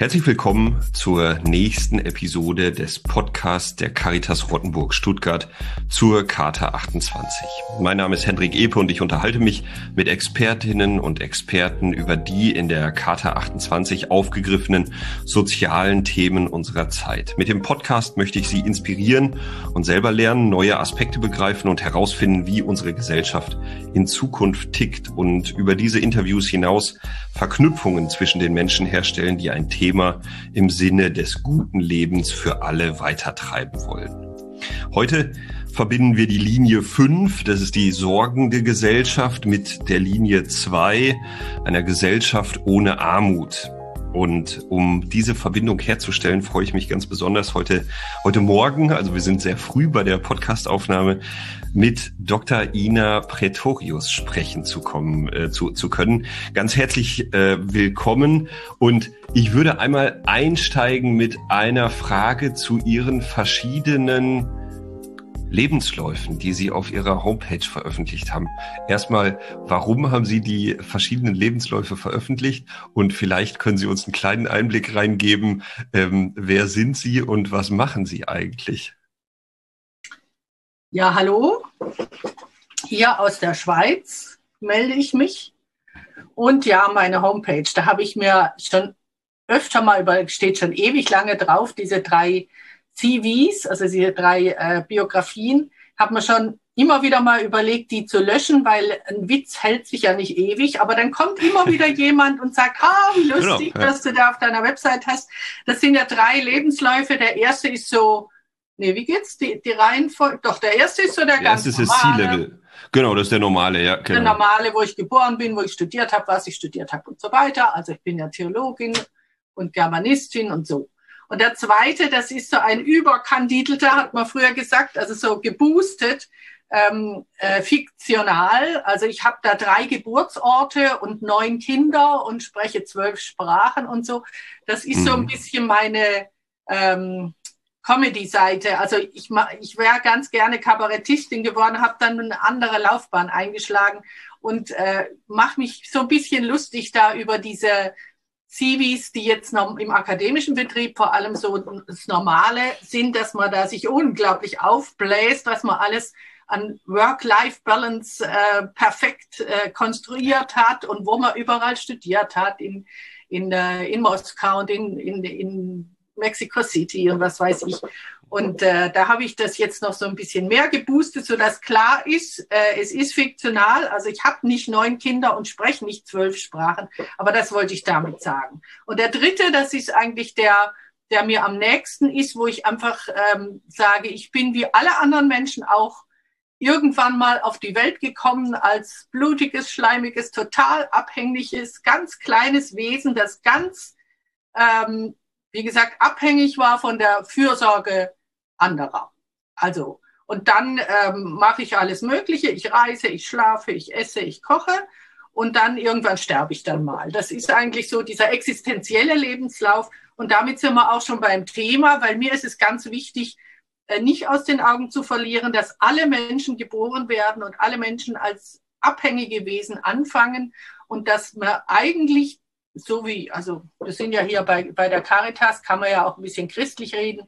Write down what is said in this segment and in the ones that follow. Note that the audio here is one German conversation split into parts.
Herzlich willkommen zur nächsten Episode des Podcasts der Caritas Rottenburg Stuttgart zur Charta 28. Mein Name ist Hendrik Epe und ich unterhalte mich mit Expertinnen und Experten über die in der Charta 28 aufgegriffenen sozialen Themen unserer Zeit. Mit dem Podcast möchte ich Sie inspirieren und selber lernen, neue Aspekte begreifen und herausfinden, wie unsere Gesellschaft in Zukunft tickt und über diese Interviews hinaus Verknüpfungen zwischen den Menschen herstellen, die ein Thema Thema im Sinne des guten Lebens für alle weitertreiben wollen. Heute verbinden wir die Linie 5, das ist die sorgende Gesellschaft, mit der Linie 2, einer Gesellschaft ohne Armut. Und um diese Verbindung herzustellen, freue ich mich ganz besonders heute, heute Morgen, also wir sind sehr früh bei der Podcastaufnahme, mit Dr. Ina Pretorius sprechen zu kommen, äh, zu, zu können. Ganz herzlich äh, willkommen und ich würde einmal einsteigen mit einer Frage zu Ihren verschiedenen Lebensläufen, die Sie auf Ihrer Homepage veröffentlicht haben. Erstmal, warum haben Sie die verschiedenen Lebensläufe veröffentlicht? Und vielleicht können Sie uns einen kleinen Einblick reingeben, ähm, wer sind Sie und was machen Sie eigentlich? Ja, hallo. Hier aus der Schweiz melde ich mich. Und ja, meine Homepage, da habe ich mir schon öfter mal über, steht schon ewig lange drauf, diese drei CVs, also diese drei äh, Biografien, hat man schon immer wieder mal überlegt, die zu löschen, weil ein Witz hält sich ja nicht ewig, aber dann kommt immer wieder jemand und sagt, ah, wie genau, lustig, genau, ja. dass du da auf deiner Website hast. Das sind ja drei Lebensläufe. Der erste ist so, nee, wie geht's? Die, die Reihenfolge, doch, der erste ist so der, der ganz erste ist normale. C-Level. Genau, das ist der normale, ja. Genau. Der normale, wo ich geboren bin, wo ich studiert habe, was ich studiert habe und so weiter. Also ich bin ja Theologin und Germanistin und so. Und der zweite, das ist so ein überkandidelter, hat man früher gesagt, also so geboostet, ähm, äh, fiktional. Also ich habe da drei Geburtsorte und neun Kinder und spreche zwölf Sprachen und so. Das ist mhm. so ein mhm. bisschen meine ähm, Comedy-Seite. Also ich, ich wäre ganz gerne Kabarettistin geworden, habe dann eine andere Laufbahn eingeschlagen und äh, mache mich so ein bisschen lustig da über diese Civis, die jetzt noch im akademischen Betrieb vor allem so das Normale sind, dass man da sich unglaublich aufbläst, was man alles an Work-Life-Balance äh, perfekt äh, konstruiert hat und wo man überall studiert hat, in, in, äh, in Moskau und in, in, in Mexico City und was weiß ich. Und äh, da habe ich das jetzt noch so ein bisschen mehr geboostet, sodass klar ist, äh, es ist fiktional. Also ich habe nicht neun Kinder und spreche nicht zwölf Sprachen, aber das wollte ich damit sagen. Und der dritte, das ist eigentlich der, der mir am nächsten ist, wo ich einfach ähm, sage, ich bin wie alle anderen Menschen auch irgendwann mal auf die Welt gekommen als blutiges, schleimiges, total abhängliches, ganz kleines Wesen, das ganz, ähm, wie gesagt, abhängig war von der Fürsorge anderer. Also, und dann ähm, mache ich alles Mögliche. Ich reise, ich schlafe, ich esse, ich koche und dann irgendwann sterbe ich dann mal. Das ist eigentlich so dieser existenzielle Lebenslauf. Und damit sind wir auch schon beim Thema, weil mir ist es ganz wichtig, äh, nicht aus den Augen zu verlieren, dass alle Menschen geboren werden und alle Menschen als abhängige Wesen anfangen und dass man eigentlich so wie, also wir sind ja hier bei, bei der Caritas, kann man ja auch ein bisschen christlich reden,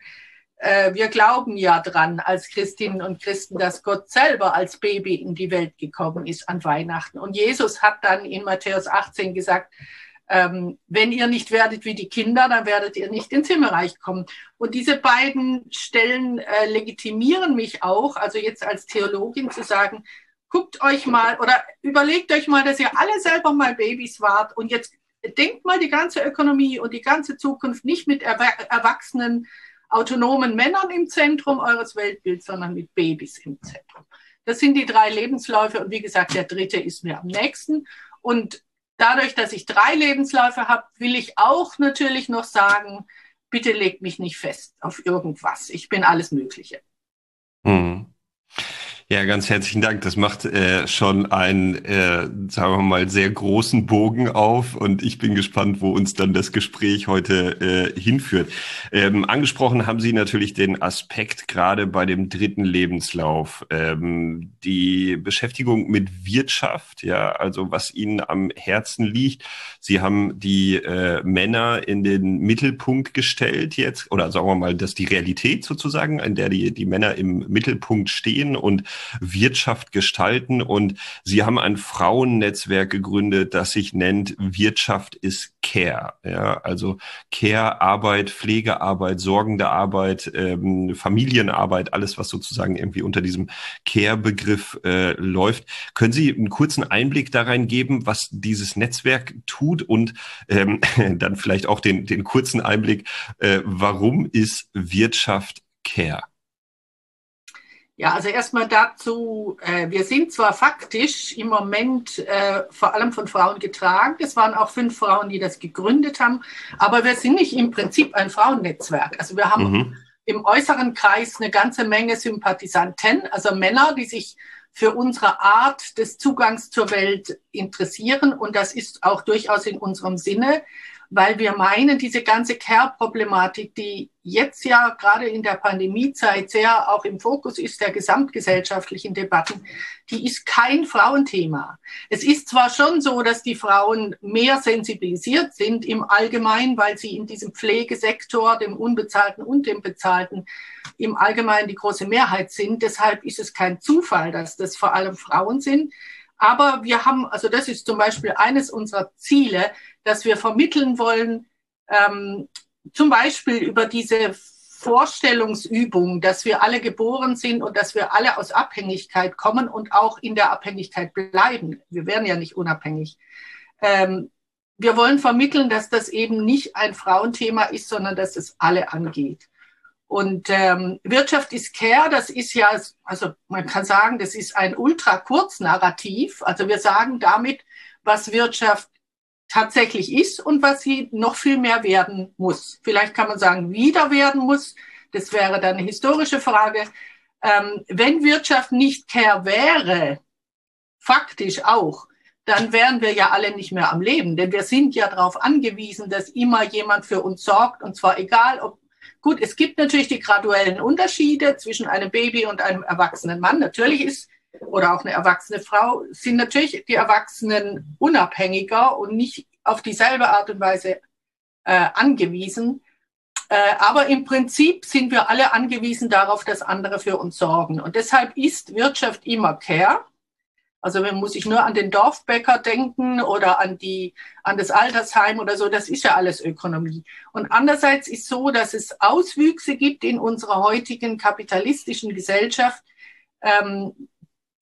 äh, wir glauben ja dran als Christinnen und Christen, dass Gott selber als Baby in die Welt gekommen ist an Weihnachten. Und Jesus hat dann in Matthäus 18 gesagt, ähm, wenn ihr nicht werdet wie die Kinder, dann werdet ihr nicht ins Himmelreich kommen. Und diese beiden Stellen äh, legitimieren mich auch, also jetzt als Theologin zu sagen, guckt euch mal oder überlegt euch mal, dass ihr alle selber mal Babys wart und jetzt denkt mal die ganze Ökonomie und die ganze Zukunft nicht mit Erwachsenen autonomen Männern im Zentrum eures Weltbilds, sondern mit Babys im Zentrum. Das sind die drei Lebensläufe und wie gesagt, der dritte ist mir am nächsten. Und dadurch, dass ich drei Lebensläufe habe, will ich auch natürlich noch sagen, bitte legt mich nicht fest auf irgendwas. Ich bin alles Mögliche. Hm. Ja, ganz herzlichen Dank. Das macht äh, schon einen, äh, sagen wir mal, sehr großen Bogen auf und ich bin gespannt, wo uns dann das Gespräch heute äh, hinführt. Ähm, angesprochen haben Sie natürlich den Aspekt gerade bei dem dritten Lebenslauf, ähm, die Beschäftigung mit Wirtschaft, ja, also was Ihnen am Herzen liegt. Sie haben die äh, Männer in den Mittelpunkt gestellt jetzt, oder sagen wir mal, dass die Realität sozusagen, in der die, die Männer im Mittelpunkt stehen und Wirtschaft gestalten. Und Sie haben ein Frauennetzwerk gegründet, das sich nennt Wirtschaft ist Care. Ja, also Care, Arbeit, Pflegearbeit, sorgende Arbeit, ähm, Familienarbeit, alles, was sozusagen irgendwie unter diesem Care-Begriff äh, läuft. Können Sie einen kurzen Einblick da rein geben, was dieses Netzwerk tut und ähm, dann vielleicht auch den, den kurzen Einblick, äh, warum ist Wirtschaft Care? Ja, also erstmal dazu, äh, wir sind zwar faktisch im Moment äh, vor allem von Frauen getragen, es waren auch fünf Frauen, die das gegründet haben, aber wir sind nicht im Prinzip ein Frauennetzwerk. Also wir haben mhm. im äußeren Kreis eine ganze Menge Sympathisanten, also Männer, die sich für unsere Art des Zugangs zur Welt interessieren und das ist auch durchaus in unserem Sinne weil wir meinen, diese ganze Care-Problematik, die jetzt ja gerade in der Pandemiezeit sehr auch im Fokus ist der gesamtgesellschaftlichen Debatten, die ist kein Frauenthema. Es ist zwar schon so, dass die Frauen mehr sensibilisiert sind im Allgemeinen, weil sie in diesem Pflegesektor, dem unbezahlten und dem bezahlten, im Allgemeinen die große Mehrheit sind. Deshalb ist es kein Zufall, dass das vor allem Frauen sind. Aber wir haben, also das ist zum Beispiel eines unserer Ziele, dass wir vermitteln wollen, ähm, zum Beispiel über diese Vorstellungsübung, dass wir alle geboren sind und dass wir alle aus Abhängigkeit kommen und auch in der Abhängigkeit bleiben. Wir werden ja nicht unabhängig. Ähm, wir wollen vermitteln, dass das eben nicht ein Frauenthema ist, sondern dass es alle angeht. Und ähm, Wirtschaft ist Care, das ist ja, also man kann sagen, das ist ein ultra kurz Narrativ. Also wir sagen damit, was Wirtschaft tatsächlich ist und was sie noch viel mehr werden muss. Vielleicht kann man sagen, wieder werden muss. Das wäre dann eine historische Frage. Ähm, wenn Wirtschaft nicht Care wäre, faktisch auch, dann wären wir ja alle nicht mehr am Leben. Denn wir sind ja darauf angewiesen, dass immer jemand für uns sorgt. Und zwar egal, ob Gut, es gibt natürlich die graduellen Unterschiede zwischen einem Baby und einem erwachsenen Mann. Natürlich ist, oder auch eine erwachsene Frau, sind natürlich die Erwachsenen unabhängiger und nicht auf dieselbe Art und Weise äh, angewiesen. Äh, aber im Prinzip sind wir alle angewiesen darauf, dass andere für uns sorgen. Und deshalb ist Wirtschaft immer Care. Also man muss sich nur an den Dorfbäcker denken oder an die, an das Altersheim oder so. Das ist ja alles Ökonomie. Und andererseits ist so, dass es Auswüchse gibt in unserer heutigen kapitalistischen Gesellschaft, ähm,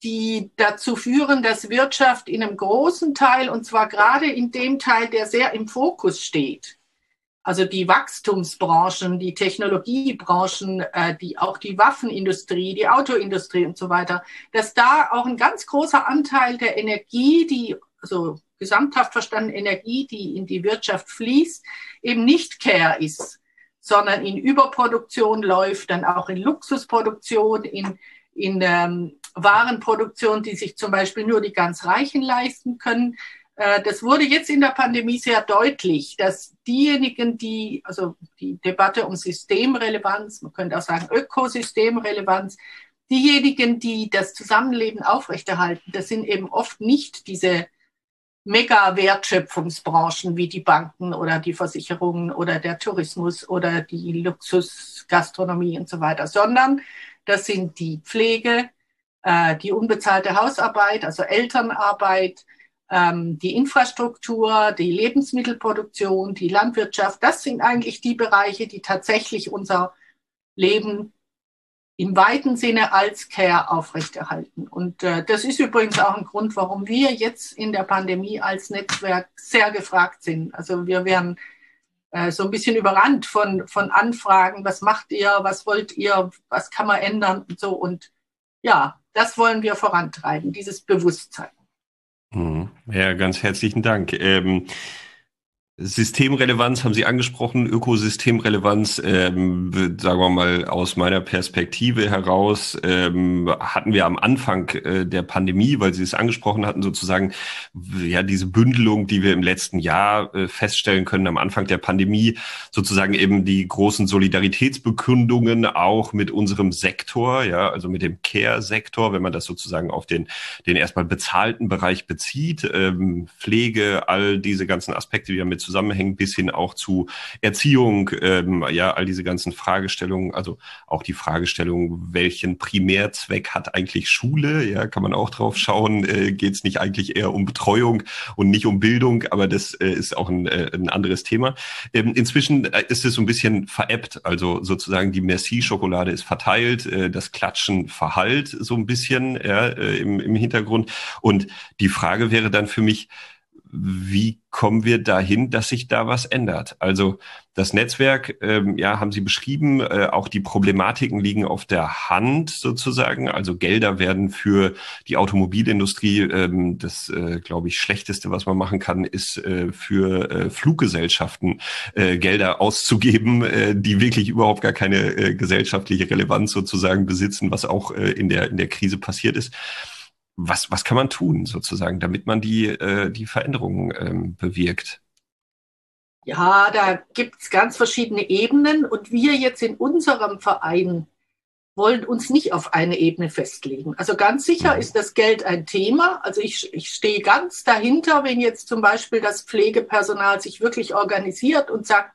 die dazu führen, dass Wirtschaft in einem großen Teil, und zwar gerade in dem Teil, der sehr im Fokus steht, also die Wachstumsbranchen, die Technologiebranchen, äh, die, auch die Waffenindustrie, die Autoindustrie und so weiter, dass da auch ein ganz großer Anteil der Energie, die, also gesamthaft verstanden Energie, die in die Wirtschaft fließt, eben nicht Care ist, sondern in Überproduktion läuft, dann auch in Luxusproduktion, in, in ähm, Warenproduktion, die sich zum Beispiel nur die ganz Reichen leisten können. Äh, das wurde jetzt in der Pandemie sehr deutlich, dass diejenigen, die, also die Debatte um Systemrelevanz, man könnte auch sagen Ökosystemrelevanz, diejenigen, die das Zusammenleben aufrechterhalten, das sind eben oft nicht diese Mega-Wertschöpfungsbranchen wie die Banken oder die Versicherungen oder der Tourismus oder die Luxusgastronomie und so weiter, sondern das sind die Pflege, äh, die unbezahlte Hausarbeit, also Elternarbeit, ähm, die Infrastruktur, die Lebensmittelproduktion, die Landwirtschaft, das sind eigentlich die Bereiche, die tatsächlich unser Leben im weiten Sinne als Care aufrechterhalten. Und äh, das ist übrigens auch ein Grund, warum wir jetzt in der Pandemie als Netzwerk sehr gefragt sind. Also wir werden äh, so ein bisschen überrannt von, von Anfragen, was macht ihr, was wollt ihr, was kann man ändern und so. Und ja, das wollen wir vorantreiben, dieses Bewusstsein. Mhm. Ja, ganz herzlichen Dank. Ähm, Systemrelevanz haben Sie angesprochen, Ökosystemrelevanz, ähm, sagen wir mal aus meiner Perspektive heraus, ähm, hatten wir am Anfang äh, der Pandemie, weil Sie es angesprochen hatten, sozusagen ja diese Bündelung, die wir im letzten Jahr äh, feststellen können, am Anfang der Pandemie, sozusagen eben die großen Solidaritätsbekündungen auch mit unserem Sektor, ja, also mit dem Care-Sektor, wenn man das sozusagen auf den, den erstmal bezahlten Bereich bezieht, ähm, Pflege, all diese ganzen Aspekte, die damit zusammenhängen, bis hin auch zu Erziehung, ähm, ja, all diese ganzen Fragestellungen, also auch die Fragestellung, welchen Primärzweck hat eigentlich Schule, ja, kann man auch drauf schauen, äh, geht es nicht eigentlich eher um Betreuung und nicht um Bildung, aber das äh, ist auch ein, äh, ein anderes Thema. Ähm, inzwischen äh, ist es so ein bisschen veräppt, also sozusagen die Merci-Schokolade ist verteilt, äh, das Klatschen verhallt so ein bisschen ja, äh, im, im Hintergrund. Und die Frage wäre dann für mich, wie kommen wir dahin, dass sich da was ändert? Also das Netzwerk, ähm, ja, haben Sie beschrieben, äh, auch die Problematiken liegen auf der Hand sozusagen. Also Gelder werden für die Automobilindustrie, ähm, das, äh, glaube ich, schlechteste, was man machen kann, ist äh, für äh, Fluggesellschaften äh, Gelder auszugeben, äh, die wirklich überhaupt gar keine gesellschaftliche Relevanz sozusagen besitzen, was auch in der in der Krise passiert ist was, was kann man tun sozusagen, damit man die, äh, die Veränderungen ähm, bewirkt? Ja, da gibt es ganz verschiedene Ebenen und wir jetzt in unserem Verein wollen uns nicht auf eine Ebene festlegen. Also ganz sicher mhm. ist das Geld ein Thema. Also ich, ich stehe ganz dahinter, wenn jetzt zum Beispiel das Pflegepersonal sich wirklich organisiert und sagt,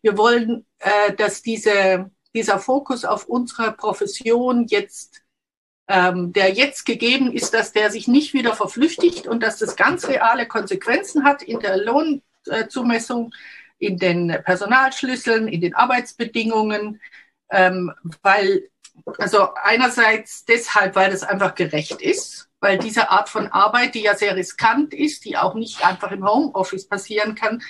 wir wollen, äh, dass diese, dieser Fokus auf unsere Profession jetzt ähm, der jetzt gegeben ist, dass der sich nicht wieder verflüchtigt und dass das ganz reale Konsequenzen hat in der Lohnzumessung, in den Personalschlüsseln, in den Arbeitsbedingungen, ähm, weil also einerseits deshalb, weil es einfach gerecht ist, weil diese Art von Arbeit, die ja sehr riskant ist, die auch nicht einfach im Homeoffice passieren kann,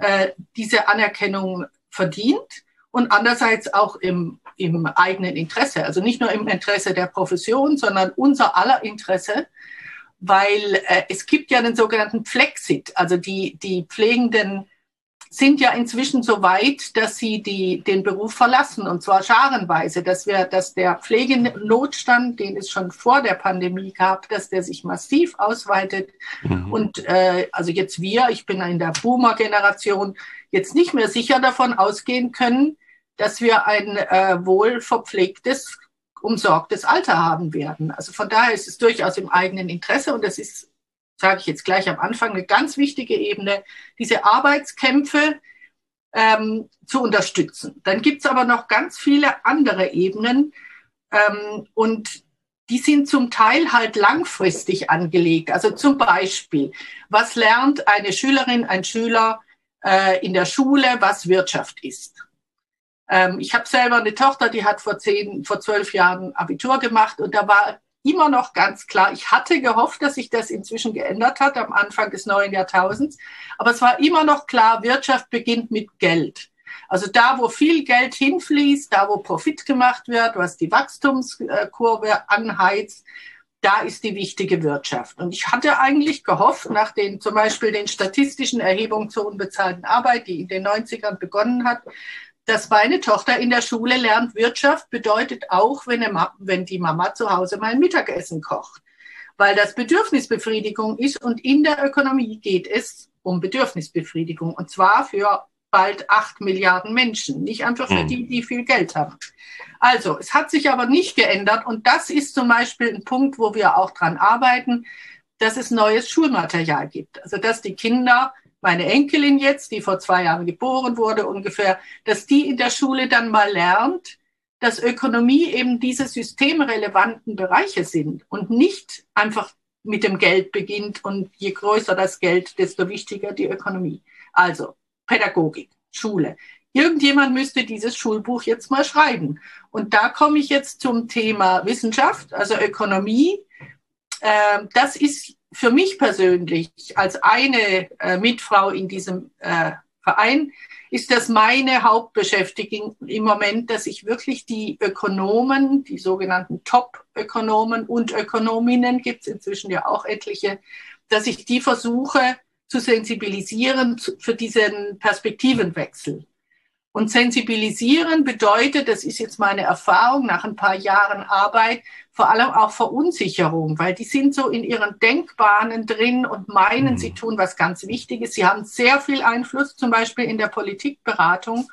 äh, diese Anerkennung verdient und andererseits auch im im eigenen Interesse. Also nicht nur im Interesse der Profession, sondern unser aller Interesse, weil äh, es gibt ja den sogenannten Flexit. Also die, die Pflegenden sind ja inzwischen so weit, dass sie die, den Beruf verlassen und zwar scharenweise, dass wir, dass der Pflegenotstand, den es schon vor der Pandemie gab, dass der sich massiv ausweitet mhm. und äh, also jetzt wir, ich bin in der Boomer-Generation, jetzt nicht mehr sicher davon ausgehen können, dass wir ein äh, wohl verpflegtes, umsorgtes Alter haben werden. Also von daher ist es durchaus im eigenen Interesse und das ist, sage ich jetzt gleich am Anfang, eine ganz wichtige Ebene, diese Arbeitskämpfe ähm, zu unterstützen. Dann gibt es aber noch ganz viele andere Ebenen ähm, und die sind zum Teil halt langfristig angelegt. Also zum Beispiel, was lernt eine Schülerin, ein Schüler äh, in der Schule, was Wirtschaft ist? Ähm, ich habe selber eine Tochter, die hat vor zehn, vor zwölf Jahren Abitur gemacht und da war immer noch ganz klar, ich hatte gehofft, dass sich das inzwischen geändert hat am Anfang des neuen Jahrtausends, aber es war immer noch klar, Wirtschaft beginnt mit Geld. Also da, wo viel Geld hinfließt, da, wo Profit gemacht wird, was die Wachstumskurve anheizt, da ist die wichtige Wirtschaft. Und ich hatte eigentlich gehofft, nach den zum Beispiel den statistischen Erhebungen zur unbezahlten Arbeit, die in den 90ern begonnen hat, dass meine Tochter in der Schule lernt, Wirtschaft bedeutet auch, wenn, wenn die Mama zu Hause mein Mittagessen kocht. Weil das Bedürfnisbefriedigung ist und in der Ökonomie geht es um Bedürfnisbefriedigung und zwar für bald acht Milliarden Menschen, nicht einfach für hm. die, die viel Geld haben. Also, es hat sich aber nicht geändert und das ist zum Beispiel ein Punkt, wo wir auch dran arbeiten, dass es neues Schulmaterial gibt. Also, dass die Kinder meine Enkelin jetzt, die vor zwei Jahren geboren wurde ungefähr, dass die in der Schule dann mal lernt, dass Ökonomie eben diese systemrelevanten Bereiche sind und nicht einfach mit dem Geld beginnt und je größer das Geld, desto wichtiger die Ökonomie. Also Pädagogik, Schule. Irgendjemand müsste dieses Schulbuch jetzt mal schreiben. Und da komme ich jetzt zum Thema Wissenschaft, also Ökonomie. Ähm, das ist für mich persönlich als eine äh, Mitfrau in diesem äh, Verein ist das meine Hauptbeschäftigung im Moment, dass ich wirklich die Ökonomen, die sogenannten Top-Ökonomen und Ökonominnen, gibt es inzwischen ja auch etliche, dass ich die versuche zu sensibilisieren für diesen Perspektivenwechsel. Und sensibilisieren bedeutet, das ist jetzt meine Erfahrung nach ein paar Jahren Arbeit, vor allem auch Verunsicherung, weil die sind so in ihren Denkbahnen drin und meinen, mhm. sie tun was ganz Wichtiges. Sie haben sehr viel Einfluss, zum Beispiel in der Politikberatung,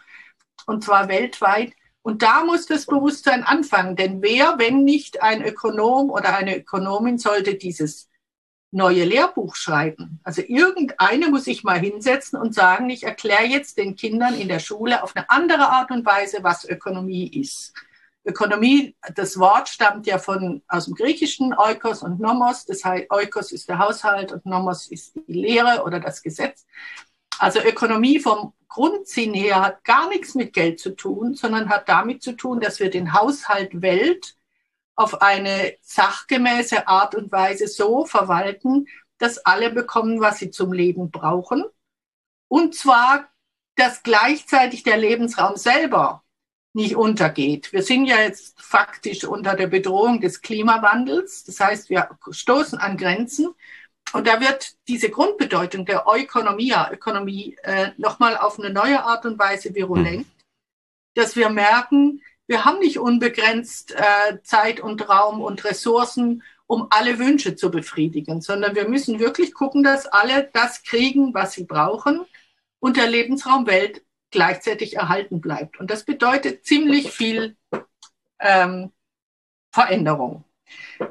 und zwar weltweit. Und da muss das Bewusstsein anfangen, denn wer, wenn nicht ein Ökonom oder eine Ökonomin, sollte dieses neue Lehrbuch schreiben. Also irgendeine muss sich mal hinsetzen und sagen, ich erkläre jetzt den Kindern in der Schule auf eine andere Art und Weise, was Ökonomie ist. Ökonomie, das Wort stammt ja von, aus dem Griechischen, Oikos und Nomos. Das heißt, Oikos ist der Haushalt und Nomos ist die Lehre oder das Gesetz. Also Ökonomie vom Grundsinn her hat gar nichts mit Geld zu tun, sondern hat damit zu tun, dass wir den Haushalt Welt auf eine sachgemäße Art und Weise so verwalten, dass alle bekommen, was sie zum Leben brauchen. Und zwar, dass gleichzeitig der Lebensraum selber nicht untergeht. Wir sind ja jetzt faktisch unter der Bedrohung des Klimawandels. Das heißt, wir stoßen an Grenzen. Und da wird diese Grundbedeutung der Ökonomia, Ökonomie, äh, nochmal auf eine neue Art und Weise virulent, hm. dass wir merken, wir haben nicht unbegrenzt äh, Zeit und Raum und Ressourcen, um alle Wünsche zu befriedigen, sondern wir müssen wirklich gucken, dass alle das kriegen, was sie brauchen und der Lebensraum Welt gleichzeitig erhalten bleibt. Und das bedeutet ziemlich viel ähm, Veränderung.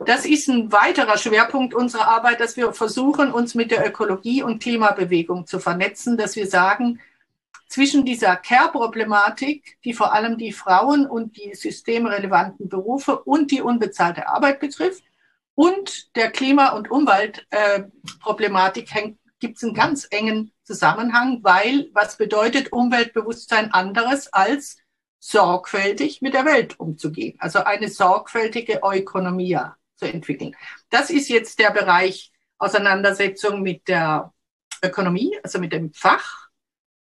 Das ist ein weiterer Schwerpunkt unserer Arbeit, dass wir versuchen, uns mit der Ökologie und Klimabewegung zu vernetzen, dass wir sagen, zwischen dieser Care-Problematik, die vor allem die Frauen und die systemrelevanten Berufe und die unbezahlte Arbeit betrifft, und der Klima- und Umweltproblematik äh, gibt es einen ganz engen Zusammenhang, weil was bedeutet Umweltbewusstsein anderes als sorgfältig mit der Welt umzugehen, also eine sorgfältige Ökonomie zu entwickeln. Das ist jetzt der Bereich Auseinandersetzung mit der Ökonomie, also mit dem Fach.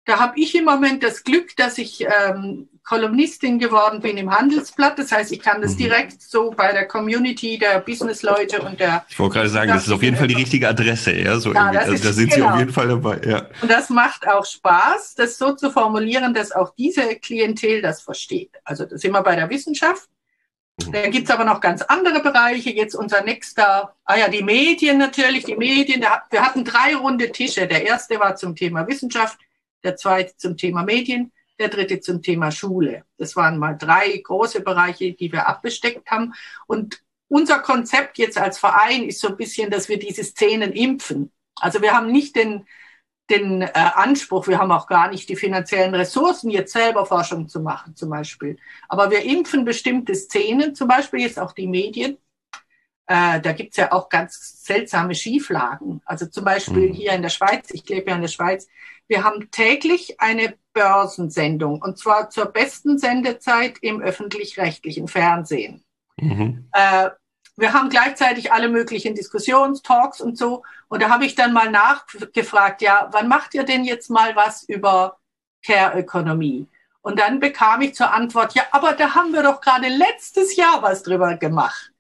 Da habe ich im Moment das Glück, dass ich ähm, Kolumnistin geworden bin im Handelsblatt. Das heißt, ich kann das mhm. direkt so bei der Community der Businessleute und der. Ich wollte gerade sagen, das ist auf jeden Fall die richtige Adresse, ja. So ja, also, da sind genau. Sie auf jeden Fall dabei, ja. Und das macht auch Spaß, das so zu formulieren, dass auch diese Klientel das versteht. Also da sind wir bei der Wissenschaft. Mhm. Da gibt's aber noch ganz andere Bereiche. Jetzt unser nächster, ah ja, die Medien natürlich, die Medien. wir hatten drei runde Tische. Der erste war zum Thema Wissenschaft der zweite zum Thema Medien, der dritte zum Thema Schule. Das waren mal drei große Bereiche, die wir abbesteckt haben. Und unser Konzept jetzt als Verein ist so ein bisschen, dass wir diese Szenen impfen. Also wir haben nicht den, den äh, Anspruch, wir haben auch gar nicht die finanziellen Ressourcen, jetzt selber Forschung zu machen zum Beispiel. Aber wir impfen bestimmte Szenen, zum Beispiel jetzt auch die Medien. Äh, da gibt's ja auch ganz seltsame Schieflagen. Also zum Beispiel mhm. hier in der Schweiz, ich lebe ja in der Schweiz, wir haben täglich eine Börsensendung und zwar zur besten Sendezeit im öffentlich-rechtlichen Fernsehen. Mhm. Äh, wir haben gleichzeitig alle möglichen Diskussionstalks und so. Und da habe ich dann mal nachgefragt, ja, wann macht ihr denn jetzt mal was über Care-Ökonomie? Und dann bekam ich zur Antwort, ja, aber da haben wir doch gerade letztes Jahr was drüber gemacht.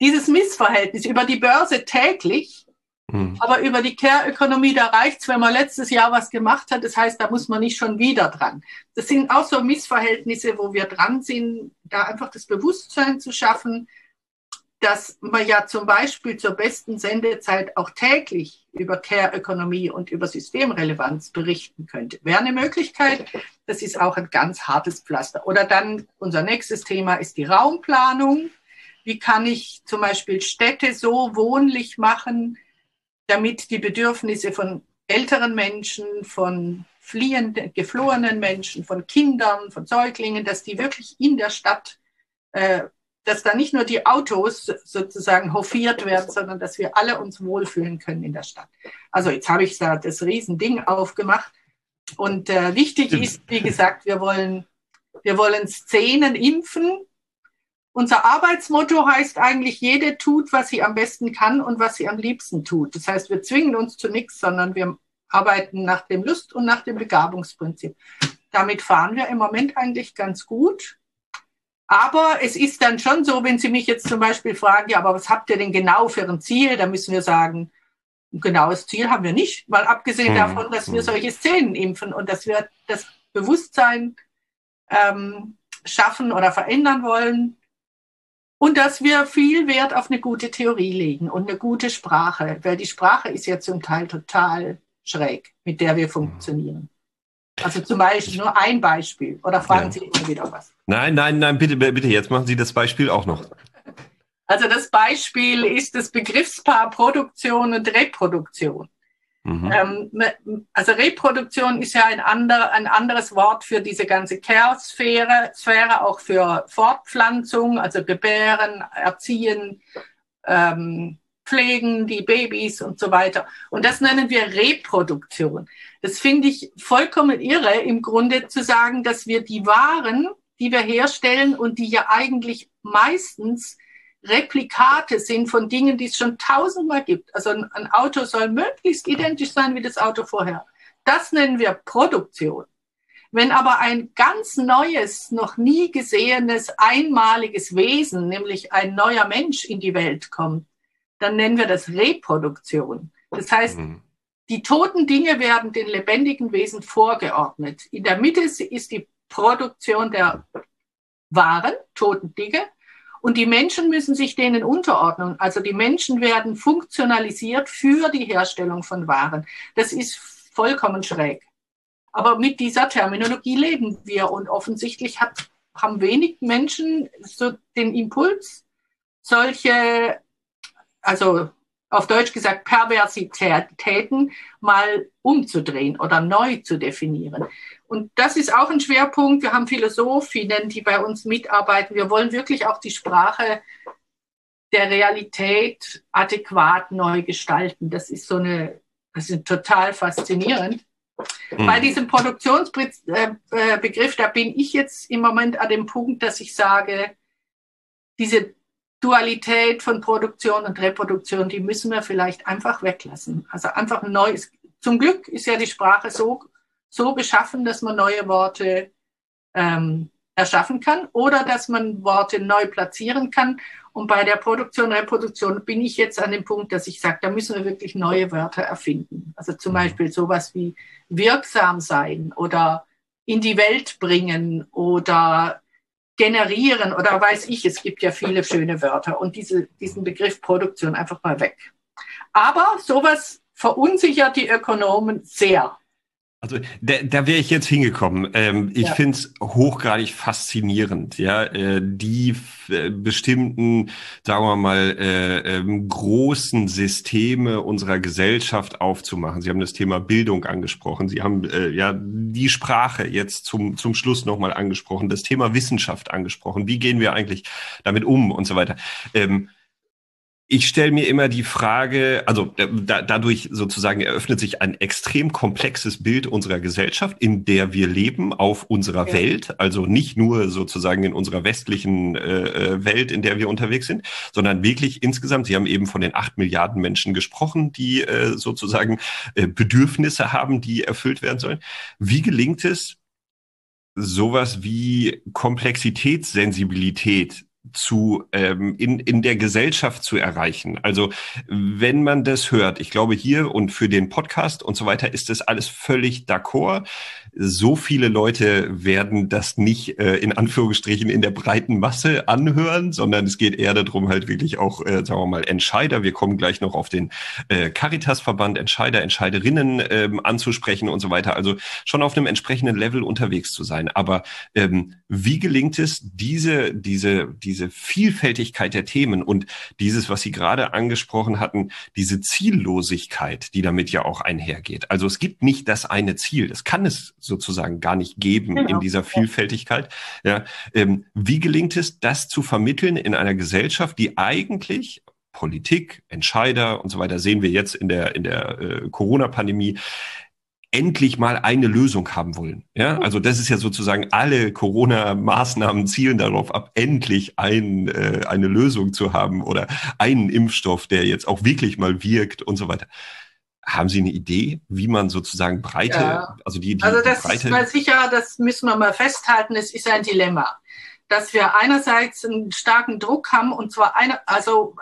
Dieses Missverhältnis über die Börse täglich Mhm. Aber über die Care-Ökonomie, da reicht's, wenn man letztes Jahr was gemacht hat. Das heißt, da muss man nicht schon wieder dran. Das sind auch so Missverhältnisse, wo wir dran sind, da einfach das Bewusstsein zu schaffen, dass man ja zum Beispiel zur besten Sendezeit auch täglich über Care-Ökonomie und über Systemrelevanz berichten könnte. Wäre eine Möglichkeit. Das ist auch ein ganz hartes Pflaster. Oder dann unser nächstes Thema ist die Raumplanung. Wie kann ich zum Beispiel Städte so wohnlich machen, damit die Bedürfnisse von älteren Menschen, von fliehenden, geflohenen Menschen, von Kindern, von Säuglingen, dass die wirklich in der Stadt, äh, dass da nicht nur die Autos sozusagen hofiert werden, sondern dass wir alle uns wohlfühlen können in der Stadt. Also jetzt habe ich da das Riesending aufgemacht. Und äh, wichtig ist, wie gesagt, wir wollen, wir wollen Szenen impfen, unser Arbeitsmotto heißt eigentlich, jede tut, was sie am besten kann und was sie am liebsten tut. Das heißt, wir zwingen uns zu nichts, sondern wir arbeiten nach dem Lust- und nach dem Begabungsprinzip. Damit fahren wir im Moment eigentlich ganz gut. Aber es ist dann schon so, wenn Sie mich jetzt zum Beispiel fragen, ja, aber was habt ihr denn genau für ein Ziel? Da müssen wir sagen, ein genaues Ziel haben wir nicht, mal abgesehen mhm. davon, dass wir hm. solche Szenen impfen und dass wir das Bewusstsein ähm, schaffen oder verändern wollen und dass wir viel Wert auf eine gute Theorie legen und eine gute Sprache, weil die Sprache ist ja zum Teil total schräg, mit der wir funktionieren. Also zum Beispiel nur ein Beispiel. Oder fragen ja. Sie immer wieder was? Nein, nein, nein, bitte, bitte, jetzt machen Sie das Beispiel auch noch. Also das Beispiel ist das Begriffspaar Produktion und Reproduktion. Mhm. Ähm, also Reproduktion ist ja ein, ander, ein anderes Wort für diese ganze Care-Sphäre, Sphäre auch für Fortpflanzung, also Gebären, Erziehen, ähm, Pflegen, die Babys und so weiter. Und das nennen wir Reproduktion. Das finde ich vollkommen irre, im Grunde zu sagen, dass wir die Waren, die wir herstellen und die ja eigentlich meistens Replikate sind von Dingen, die es schon tausendmal gibt. Also ein, ein Auto soll möglichst identisch sein wie das Auto vorher. Das nennen wir Produktion. Wenn aber ein ganz neues, noch nie gesehenes, einmaliges Wesen, nämlich ein neuer Mensch in die Welt kommt, dann nennen wir das Reproduktion. Das heißt, mhm. die toten Dinge werden den lebendigen Wesen vorgeordnet. In der Mitte ist die Produktion der Waren, toten Dinge, und die Menschen müssen sich denen unterordnen. Also die Menschen werden funktionalisiert für die Herstellung von Waren. Das ist vollkommen schräg. Aber mit dieser Terminologie leben wir und offensichtlich hat, haben wenig Menschen so den Impuls, solche, also auf Deutsch gesagt, Perversitäten mal umzudrehen oder neu zu definieren. Und das ist auch ein Schwerpunkt. Wir haben Philosophinnen, die bei uns mitarbeiten. Wir wollen wirklich auch die Sprache der Realität adäquat neu gestalten. Das ist so eine, das ist total faszinierend. Mhm. Bei diesem Produktionsbegriff, äh, da bin ich jetzt im Moment an dem Punkt, dass ich sage, diese Dualität von Produktion und Reproduktion, die müssen wir vielleicht einfach weglassen. Also einfach ein neues. Zum Glück ist ja die Sprache so so geschaffen, dass man neue Worte ähm, erschaffen kann oder dass man Worte neu platzieren kann. Und bei der Produktion, Reproduktion bin ich jetzt an dem Punkt, dass ich sage, da müssen wir wirklich neue Wörter erfinden. Also zum mhm. Beispiel sowas wie wirksam sein oder in die Welt bringen oder generieren oder weiß ich, es gibt ja viele schöne Wörter und diese, diesen Begriff Produktion einfach mal weg. Aber sowas verunsichert die Ökonomen sehr. Also da, da wäre ich jetzt hingekommen. Ähm, ich ja. finde es hochgradig faszinierend, ja, äh, die äh, bestimmten, sagen wir mal, äh, ähm, großen Systeme unserer Gesellschaft aufzumachen. Sie haben das Thema Bildung angesprochen. Sie haben äh, ja die Sprache jetzt zum zum Schluss nochmal angesprochen, das Thema Wissenschaft angesprochen. Wie gehen wir eigentlich damit um und so weiter. Ähm, ich stelle mir immer die Frage, also da, dadurch sozusagen eröffnet sich ein extrem komplexes Bild unserer Gesellschaft, in der wir leben, auf unserer ja. Welt, also nicht nur sozusagen in unserer westlichen äh, äh, Welt, in der wir unterwegs sind, sondern wirklich insgesamt, Sie haben eben von den acht Milliarden Menschen gesprochen, die äh, sozusagen äh, Bedürfnisse haben, die erfüllt werden sollen. Wie gelingt es, sowas wie Komplexitätssensibilität zu ähm, in, in der Gesellschaft zu erreichen. Also wenn man das hört, ich glaube hier und für den Podcast und so weiter ist das alles völlig d'accord. So viele Leute werden das nicht äh, in Anführungsstrichen in der breiten Masse anhören, sondern es geht eher darum, halt wirklich auch, äh, sagen wir mal, Entscheider. Wir kommen gleich noch auf den äh, Caritas-Verband, Entscheider, Entscheiderinnen ähm, anzusprechen und so weiter. Also schon auf einem entsprechenden Level unterwegs zu sein. Aber ähm, wie gelingt es, diese, diese, diese Vielfältigkeit der Themen und dieses, was Sie gerade angesprochen hatten, diese Ziellosigkeit, die damit ja auch einhergeht. Also es gibt nicht das eine Ziel. Das kann es sozusagen gar nicht geben genau. in dieser Vielfältigkeit. Ja, ähm, wie gelingt es, das zu vermitteln in einer Gesellschaft, die eigentlich Politik, Entscheider und so weiter sehen wir jetzt in der in der äh, Corona-Pandemie endlich mal eine Lösung haben wollen. Ja, also das ist ja sozusagen alle Corona-Maßnahmen zielen darauf ab, endlich ein, äh, eine Lösung zu haben oder einen Impfstoff, der jetzt auch wirklich mal wirkt und so weiter. Haben Sie eine Idee, wie man sozusagen breite, ja. also die, die Also das breite ist mal sicher, das müssen wir mal festhalten, es ist ein Dilemma, dass wir einerseits einen starken Druck haben und zwar eine, also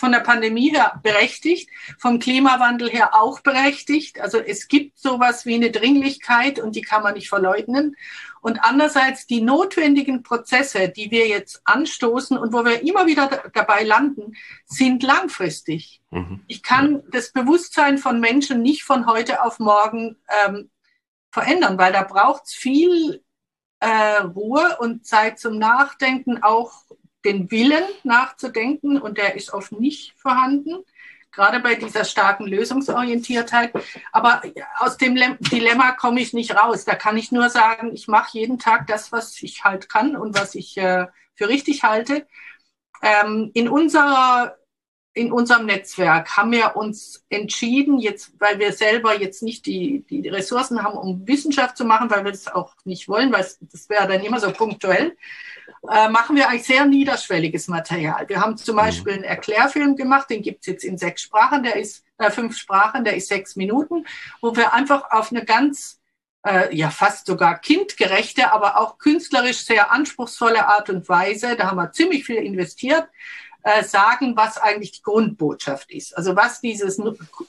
von der Pandemie her berechtigt, vom Klimawandel her auch berechtigt. Also es gibt sowas wie eine Dringlichkeit und die kann man nicht verleugnen. Und andererseits die notwendigen Prozesse, die wir jetzt anstoßen und wo wir immer wieder dabei landen, sind langfristig. Mhm. Ich kann das Bewusstsein von Menschen nicht von heute auf morgen ähm, verändern, weil da braucht es viel äh, Ruhe und Zeit zum Nachdenken, auch den Willen nachzudenken und der ist oft nicht vorhanden, gerade bei dieser starken Lösungsorientiertheit. Aber aus dem Dilemma komme ich nicht raus. Da kann ich nur sagen, ich mache jeden Tag das, was ich halt kann und was ich äh, für richtig halte. Ähm, in unserer in unserem Netzwerk haben wir uns entschieden, jetzt, weil wir selber jetzt nicht die, die Ressourcen haben, um Wissenschaft zu machen, weil wir das auch nicht wollen, weil das wäre dann immer so punktuell, äh, machen wir eigentlich sehr niederschwelliges Material. Wir haben zum mhm. Beispiel einen Erklärfilm gemacht, den gibt's jetzt in sechs Sprachen, der ist äh, fünf Sprachen, der ist sechs Minuten, wo wir einfach auf eine ganz äh, ja fast sogar kindgerechte, aber auch künstlerisch sehr anspruchsvolle Art und Weise, da haben wir ziemlich viel investiert, äh, sagen, was eigentlich die Grundbotschaft ist. Also was dieses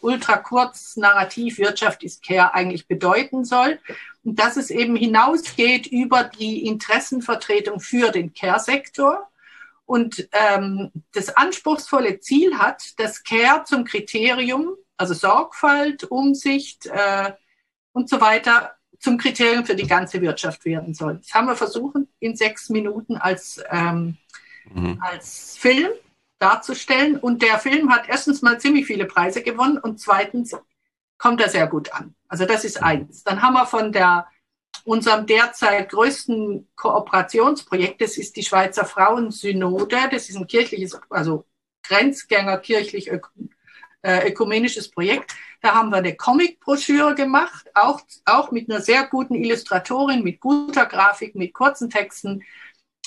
ultra kurz Narrativ Wirtschaft ist Care eigentlich bedeuten soll. Und dass es eben hinausgeht über die Interessenvertretung für den Care-Sektor und ähm, das anspruchsvolle Ziel hat, dass Care zum Kriterium, also Sorgfalt, Umsicht äh, und so weiter, zum Kriterium für die ganze Wirtschaft werden soll. Das haben wir versucht, in sechs Minuten als ähm, mhm. als Film darzustellen. Und der Film hat erstens mal ziemlich viele Preise gewonnen und zweitens kommt er sehr gut an. Also das ist eins. Dann haben wir von der unserem derzeit größten Kooperationsprojekt, das ist die Schweizer Frauensynode. Das ist ein kirchliches, also Grenzgänger kirchlich äh, ökumenisches Projekt. Da haben wir eine Comic-Broschüre gemacht, auch, auch mit einer sehr guten Illustratorin, mit guter Grafik, mit kurzen Texten,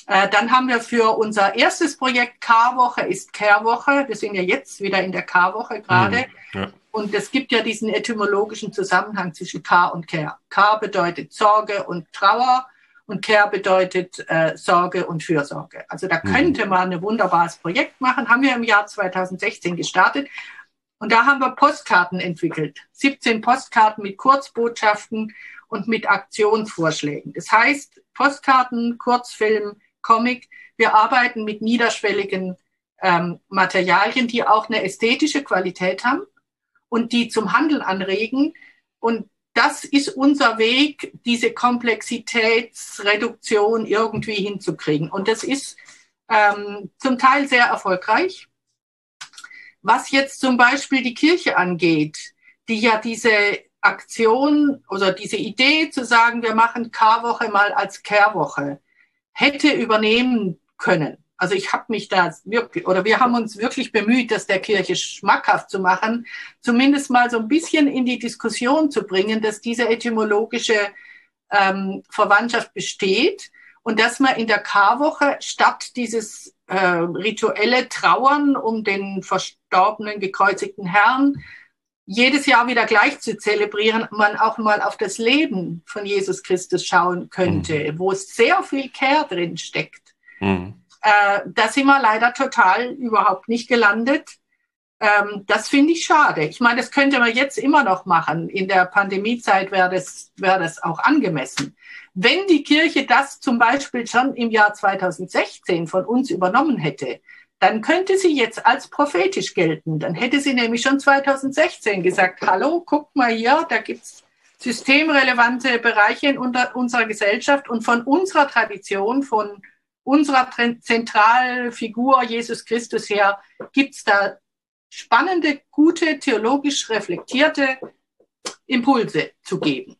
äh, dann haben wir für unser erstes Projekt K-Woche ist Care-Woche. Wir sind ja jetzt wieder in der K-Woche gerade. Mhm, ja. Und es gibt ja diesen etymologischen Zusammenhang zwischen K und Care. K bedeutet Sorge und Trauer und Care bedeutet äh, Sorge und Fürsorge. Also da mhm. könnte man ein wunderbares Projekt machen. Haben wir im Jahr 2016 gestartet. Und da haben wir Postkarten entwickelt. 17 Postkarten mit Kurzbotschaften und mit Aktionsvorschlägen. Das heißt, Postkarten, Kurzfilm, Comic. Wir arbeiten mit niederschwelligen ähm, Materialien, die auch eine ästhetische Qualität haben und die zum Handeln anregen. Und das ist unser Weg, diese Komplexitätsreduktion irgendwie hinzukriegen. Und das ist ähm, zum Teil sehr erfolgreich. Was jetzt zum Beispiel die Kirche angeht, die ja diese Aktion oder diese Idee zu sagen, wir machen K-Woche mal als Care-Woche, hätte übernehmen können. Also ich habe mich da wirklich, oder wir haben uns wirklich bemüht, das der Kirche schmackhaft zu machen, zumindest mal so ein bisschen in die Diskussion zu bringen, dass diese etymologische ähm, Verwandtschaft besteht und dass man in der Karwoche statt dieses äh, rituelle Trauern um den verstorbenen, gekreuzigten Herrn jedes Jahr wieder gleich zu zelebrieren, man auch mal auf das Leben von Jesus Christus schauen könnte, mhm. wo es sehr viel Care drin steckt. Mhm. Äh, da sind wir leider total überhaupt nicht gelandet. Ähm, das finde ich schade. Ich meine, das könnte man jetzt immer noch machen. In der Pandemiezeit wäre das, wäre das auch angemessen. Wenn die Kirche das zum Beispiel schon im Jahr 2016 von uns übernommen hätte, dann könnte sie jetzt als prophetisch gelten. Dann hätte sie nämlich schon 2016 gesagt, hallo, guck mal hier, da gibt's systemrelevante Bereiche in unserer Gesellschaft und von unserer Tradition, von unserer Zentralfigur Jesus Christus her, gibt's da spannende, gute, theologisch reflektierte Impulse zu geben.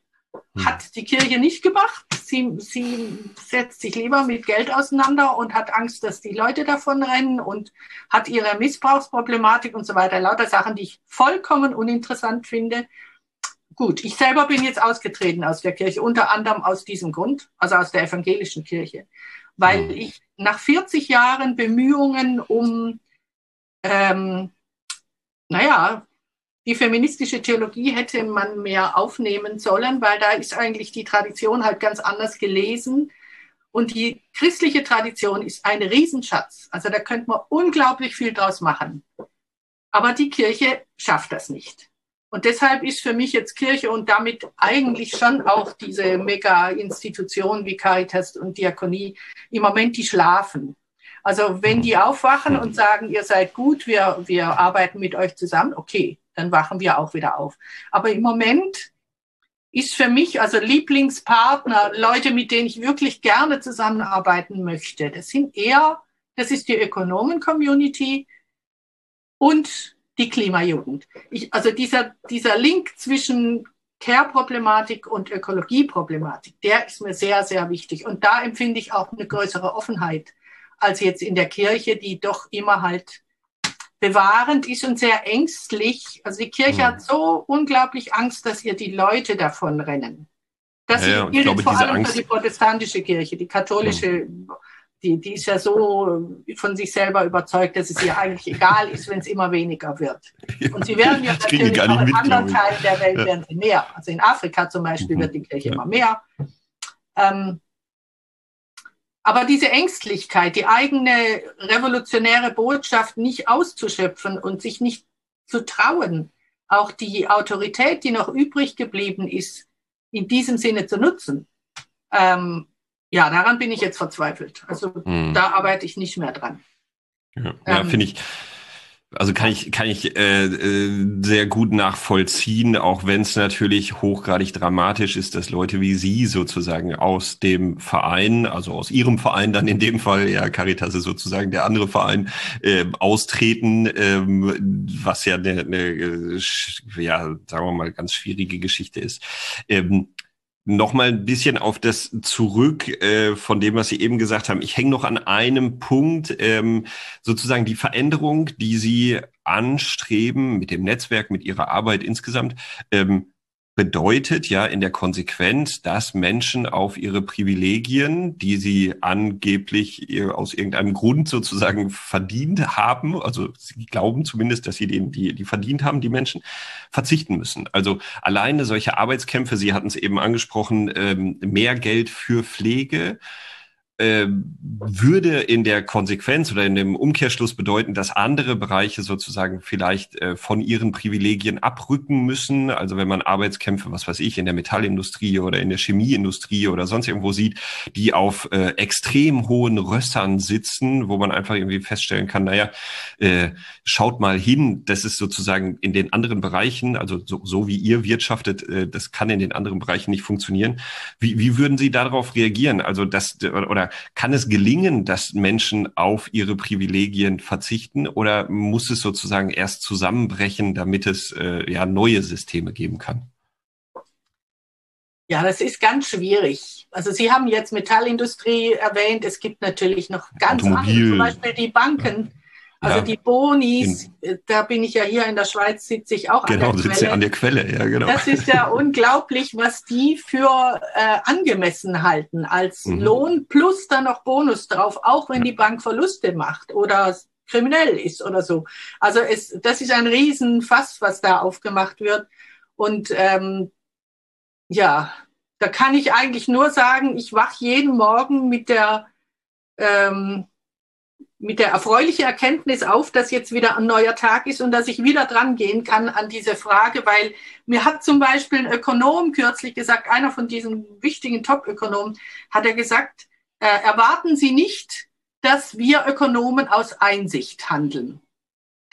Hm. Hat die Kirche nicht gemacht. Sie, sie setzt sich lieber mit Geld auseinander und hat Angst, dass die Leute davon rennen und hat ihre Missbrauchsproblematik und so weiter. Lauter Sachen, die ich vollkommen uninteressant finde. Gut, ich selber bin jetzt ausgetreten aus der Kirche, unter anderem aus diesem Grund, also aus der evangelischen Kirche, weil hm. ich nach 40 Jahren Bemühungen um, ähm, naja, die feministische Theologie hätte man mehr aufnehmen sollen, weil da ist eigentlich die Tradition halt ganz anders gelesen. Und die christliche Tradition ist ein Riesenschatz. Also da könnte man unglaublich viel draus machen. Aber die Kirche schafft das nicht. Und deshalb ist für mich jetzt Kirche und damit eigentlich schon auch diese Mega-Institutionen wie Caritas und Diakonie im Moment, die schlafen. Also wenn die aufwachen und sagen, ihr seid gut, wir, wir arbeiten mit euch zusammen, okay, dann wachen wir auch wieder auf. Aber im Moment ist für mich also Lieblingspartner, Leute, mit denen ich wirklich gerne zusammenarbeiten möchte. Das sind eher, das ist die Ökonomen-Community und die Klimajugend. Ich, also dieser, dieser Link zwischen Care-Problematik und Ökologie-Problematik, der ist mir sehr, sehr wichtig. Und da empfinde ich auch eine größere Offenheit als jetzt in der Kirche, die doch immer halt bewahrend ist und sehr ängstlich. Also die Kirche mhm. hat so unglaublich Angst, dass ihr die Leute davon rennen. Das ja, gilt glaube, vor allem Angst... für die protestantische Kirche. Die katholische mhm die, die ist ja so von sich selber überzeugt, dass es ihr eigentlich egal ist, wenn es immer weniger wird. Und sie werden ja natürlich auch in mit, anderen Teilen der Welt ja. werden sie mehr. Also in Afrika zum Beispiel mhm. wird die Kirche ja. immer mehr. Ähm, aber diese Ängstlichkeit, die eigene revolutionäre Botschaft nicht auszuschöpfen und sich nicht zu trauen, auch die Autorität, die noch übrig geblieben ist, in diesem Sinne zu nutzen, ähm, ja, daran bin ich jetzt verzweifelt. Also hm. da arbeite ich nicht mehr dran. Ja, ja ähm, finde ich. Also kann ich kann ich äh, äh, sehr gut nachvollziehen, auch wenn es natürlich hochgradig dramatisch ist, dass Leute wie Sie sozusagen aus dem Verein, also aus Ihrem Verein dann in dem Fall, ja Caritas ist sozusagen der andere Verein, äh, austreten, ähm, was ja eine, eine äh, ja sagen wir mal ganz schwierige Geschichte ist. Ähm, noch mal ein bisschen auf das zurück äh, von dem, was Sie eben gesagt haben. Ich hänge noch an einem Punkt, ähm, sozusagen die Veränderung, die Sie anstreben mit dem Netzwerk, mit Ihrer Arbeit insgesamt. Ähm, bedeutet ja in der Konsequenz, dass Menschen auf ihre Privilegien, die sie angeblich aus irgendeinem Grund sozusagen verdient haben, also sie glauben zumindest, dass sie den, die, die verdient haben, die Menschen, verzichten müssen. Also alleine solche Arbeitskämpfe, Sie hatten es eben angesprochen, ähm, mehr Geld für Pflege, äh, würde in der Konsequenz oder in dem Umkehrschluss bedeuten, dass andere Bereiche sozusagen vielleicht äh, von ihren Privilegien abrücken müssen. Also wenn man Arbeitskämpfe, was weiß ich, in der Metallindustrie oder in der Chemieindustrie oder sonst irgendwo sieht, die auf äh, extrem hohen Rössern sitzen, wo man einfach irgendwie feststellen kann, naja, äh, schaut mal hin, das ist sozusagen in den anderen Bereichen, also so, so wie ihr wirtschaftet, äh, das kann in den anderen Bereichen nicht funktionieren. Wie, wie würden Sie darauf reagieren? Also das oder kann es gelingen, dass Menschen auf ihre Privilegien verzichten oder muss es sozusagen erst zusammenbrechen, damit es äh, ja neue Systeme geben kann? Ja, das ist ganz schwierig. Also Sie haben jetzt Metallindustrie erwähnt. Es gibt natürlich noch ganz Automobil. andere, zum Beispiel die Banken. Ja also ja. die Bonis, in, da bin ich ja hier in der Schweiz, sitze ich auch genau, an der Quelle. Genau, an der Quelle, ja, genau. Das ist ja unglaublich, was die für äh, angemessen halten, als mhm. Lohn plus dann noch Bonus drauf, auch wenn ja. die Bank Verluste macht oder kriminell ist oder so. Also es, das ist ein Riesenfass, was da aufgemacht wird. Und ähm, ja, da kann ich eigentlich nur sagen, ich wach jeden Morgen mit der ähm, mit der erfreulichen Erkenntnis auf, dass jetzt wieder ein neuer Tag ist und dass ich wieder dran gehen kann an diese Frage, weil mir hat zum Beispiel ein Ökonom kürzlich gesagt, einer von diesen wichtigen Top-Ökonomen, hat er gesagt, äh, erwarten Sie nicht, dass wir Ökonomen aus Einsicht handeln.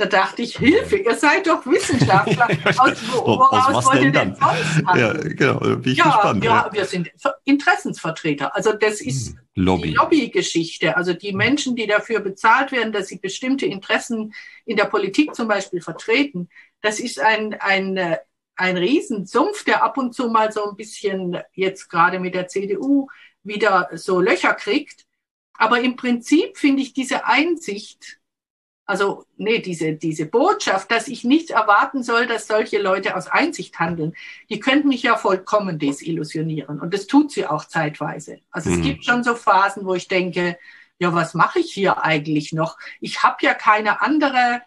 Da dachte ich, Hilfe, ihr seid doch Wissenschaftler. Aus, woraus wollt ihr denn sonst handeln? Ja, genau, bin ich ja, gespannt. Ja, wir sind Interessensvertreter. Also das ist hm, Lobby. die Lobbygeschichte. Also die Menschen, die dafür bezahlt werden, dass sie bestimmte Interessen in der Politik zum Beispiel vertreten, das ist ein, ein, ein Riesensumpf, der ab und zu mal so ein bisschen jetzt gerade mit der CDU wieder so Löcher kriegt. Aber im Prinzip finde ich diese Einsicht, also, nee, diese, diese Botschaft, dass ich nicht erwarten soll, dass solche Leute aus Einsicht handeln, die könnten mich ja vollkommen desillusionieren. Und das tut sie auch zeitweise. Also mhm. es gibt schon so Phasen, wo ich denke, ja, was mache ich hier eigentlich noch? Ich habe ja keine andere,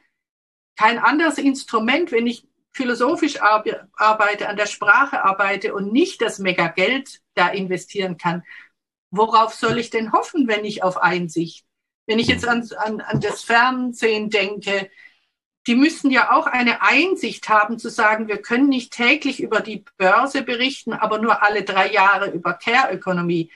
kein anderes Instrument, wenn ich philosophisch arbeite, an der Sprache arbeite und nicht das Mega-Geld da investieren kann. Worauf soll ich denn hoffen, wenn ich auf Einsicht? Wenn ich jetzt an, an, an das Fernsehen denke, die müssen ja auch eine Einsicht haben zu sagen, wir können nicht täglich über die Börse berichten, aber nur alle drei Jahre über Care-Ökonomie.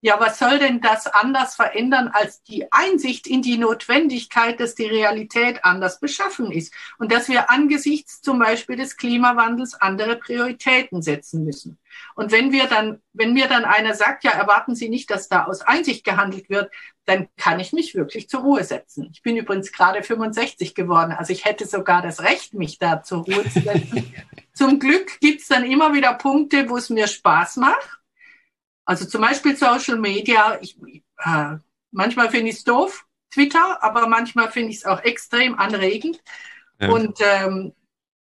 Ja, was soll denn das anders verändern als die Einsicht in die Notwendigkeit, dass die Realität anders beschaffen ist und dass wir angesichts zum Beispiel des Klimawandels andere Prioritäten setzen müssen? Und wenn wir dann, wenn mir dann einer sagt, ja, erwarten Sie nicht, dass da aus Einsicht gehandelt wird, dann kann ich mich wirklich zur Ruhe setzen. Ich bin übrigens gerade 65 geworden, also ich hätte sogar das Recht, mich da zur Ruhe zu setzen. Zum Glück gibt's dann immer wieder Punkte, wo es mir Spaß macht also zum Beispiel Social Media. Ich, äh, manchmal finde ich es doof, Twitter, aber manchmal finde ich es auch extrem anregend. Ja. Und ähm,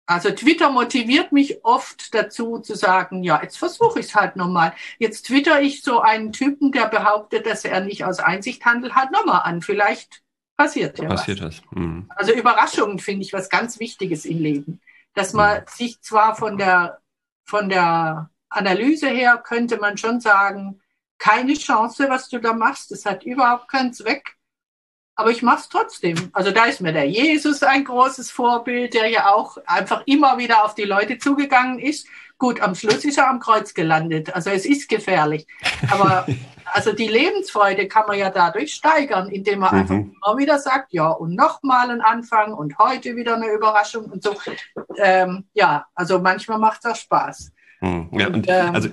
also Twitter motiviert mich oft dazu zu sagen, ja, jetzt versuche ich es halt nochmal. Jetzt twitter ich so einen Typen, der behauptet, dass er nicht aus Einsicht handelt, halt nochmal an. Vielleicht passiert ja passiert was. Das. Mhm. Also Überraschungen finde ich was ganz Wichtiges im Leben. Dass man mhm. sich zwar von der, von der Analyse her könnte man schon sagen, keine Chance, was du da machst. Das hat überhaupt keinen Zweck. Aber ich mache es trotzdem. Also da ist mir der Jesus ein großes Vorbild, der ja auch einfach immer wieder auf die Leute zugegangen ist. Gut, am Schluss ist er am Kreuz gelandet. Also es ist gefährlich. Aber also die Lebensfreude kann man ja dadurch steigern, indem man mhm. einfach immer wieder sagt, ja, und nochmal ein Anfang und heute wieder eine Überraschung und so. Ähm, ja, also manchmal macht das Spaß. Hm, ja, und, ähm, also,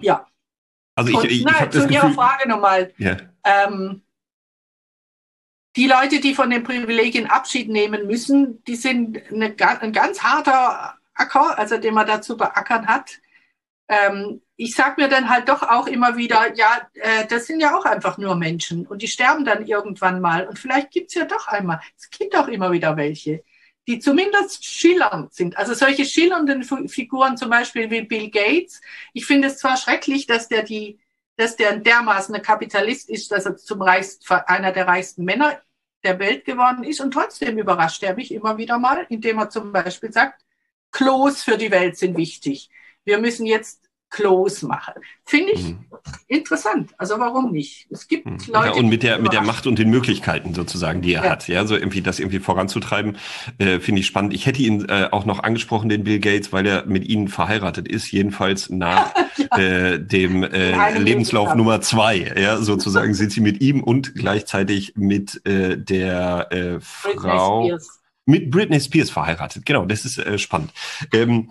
ja. Also ich, und, ich, ich nein, zu Ihrer Frage nochmal. Ja. Ähm, die Leute, die von den Privilegien Abschied nehmen müssen, die sind eine, ein ganz harter Acker, also den man dazu beackern hat. Ähm, ich sage mir dann halt doch auch immer wieder, ja, äh, das sind ja auch einfach nur Menschen und die sterben dann irgendwann mal. Und vielleicht gibt's ja doch einmal, es gibt auch immer wieder welche, die zumindest schillernd sind. Also solche schillernden Figuren zum Beispiel wie Bill Gates. Ich finde es zwar schrecklich, dass der die, dass der dermaßen ein Kapitalist ist, dass er zum reichsten, einer der reichsten Männer der Welt geworden ist und trotzdem überrascht er mich immer wieder mal, indem er zum Beispiel sagt, Klos für die Welt sind wichtig. Wir müssen jetzt close machen. Finde ich mhm. interessant. Also warum nicht? Es gibt mhm. Leute. Ja, und mit der, mit der Macht und den Möglichkeiten sozusagen, die er ja. hat, ja, so irgendwie das irgendwie voranzutreiben, äh, finde ich spannend. Ich hätte ihn äh, auch noch angesprochen, den Bill Gates, weil er mit ihnen verheiratet ist, jedenfalls nach ja. äh, dem äh, Lebenslauf Nummer zwei, ja, sozusagen sind sie mit ihm und gleichzeitig mit äh, der äh, Frau. Britney mit Britney Spears verheiratet. Genau, das ist äh, spannend. Ähm,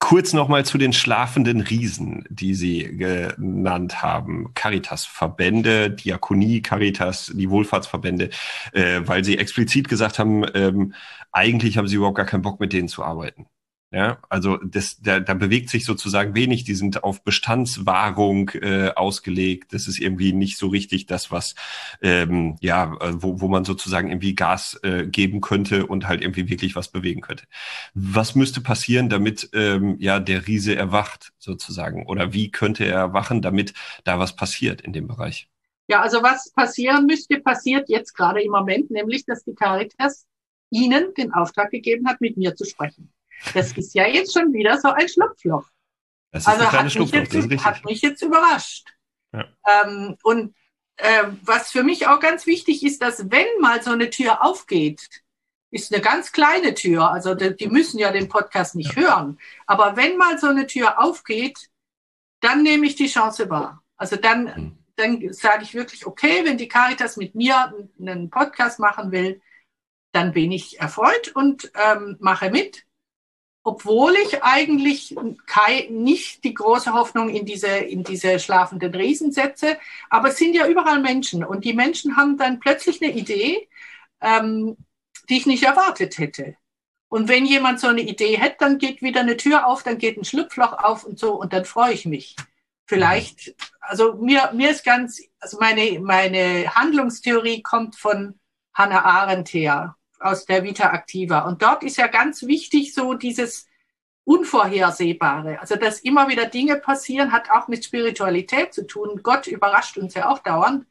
Kurz nochmal zu den schlafenden Riesen, die Sie genannt haben. Caritas-Verbände, Diakonie, Caritas, die Wohlfahrtsverbände, äh, weil Sie explizit gesagt haben, ähm, eigentlich haben Sie überhaupt gar keinen Bock, mit denen zu arbeiten. Ja, also das, da, da bewegt sich sozusagen wenig. Die sind auf Bestandswahrung äh, ausgelegt. Das ist irgendwie nicht so richtig das, was ähm, ja, äh, wo, wo man sozusagen irgendwie Gas äh, geben könnte und halt irgendwie wirklich was bewegen könnte. Was müsste passieren, damit ähm, ja der Riese erwacht sozusagen? Oder wie könnte er erwachen, damit da was passiert in dem Bereich? Ja, also was passieren müsste, passiert jetzt gerade im Moment, nämlich dass die Caritas Ihnen den Auftrag gegeben hat, mit mir zu sprechen. Das ist ja jetzt schon wieder so ein Schlupfloch. Das ist also ein hat, mich jetzt, hat mich jetzt überrascht. Ja. Ähm, und äh, was für mich auch ganz wichtig ist, dass wenn mal so eine Tür aufgeht, ist eine ganz kleine Tür, also die, die müssen ja den Podcast nicht ja. hören, aber wenn mal so eine Tür aufgeht, dann nehme ich die Chance wahr. Also dann, mhm. dann sage ich wirklich, okay, wenn die Caritas mit mir einen Podcast machen will, dann bin ich erfreut und ähm, mache mit obwohl ich eigentlich nicht die große Hoffnung in diese, in diese schlafenden Riesen setze. Aber es sind ja überall Menschen und die Menschen haben dann plötzlich eine Idee, ähm, die ich nicht erwartet hätte. Und wenn jemand so eine Idee hat, dann geht wieder eine Tür auf, dann geht ein Schlupfloch auf und so und dann freue ich mich. Vielleicht, also mir, mir ist ganz, also meine, meine Handlungstheorie kommt von Hannah Arendt her aus der Vita Activa. Und dort ist ja ganz wichtig so dieses Unvorhersehbare. Also, dass immer wieder Dinge passieren, hat auch mit Spiritualität zu tun. Gott überrascht uns ja auch dauernd.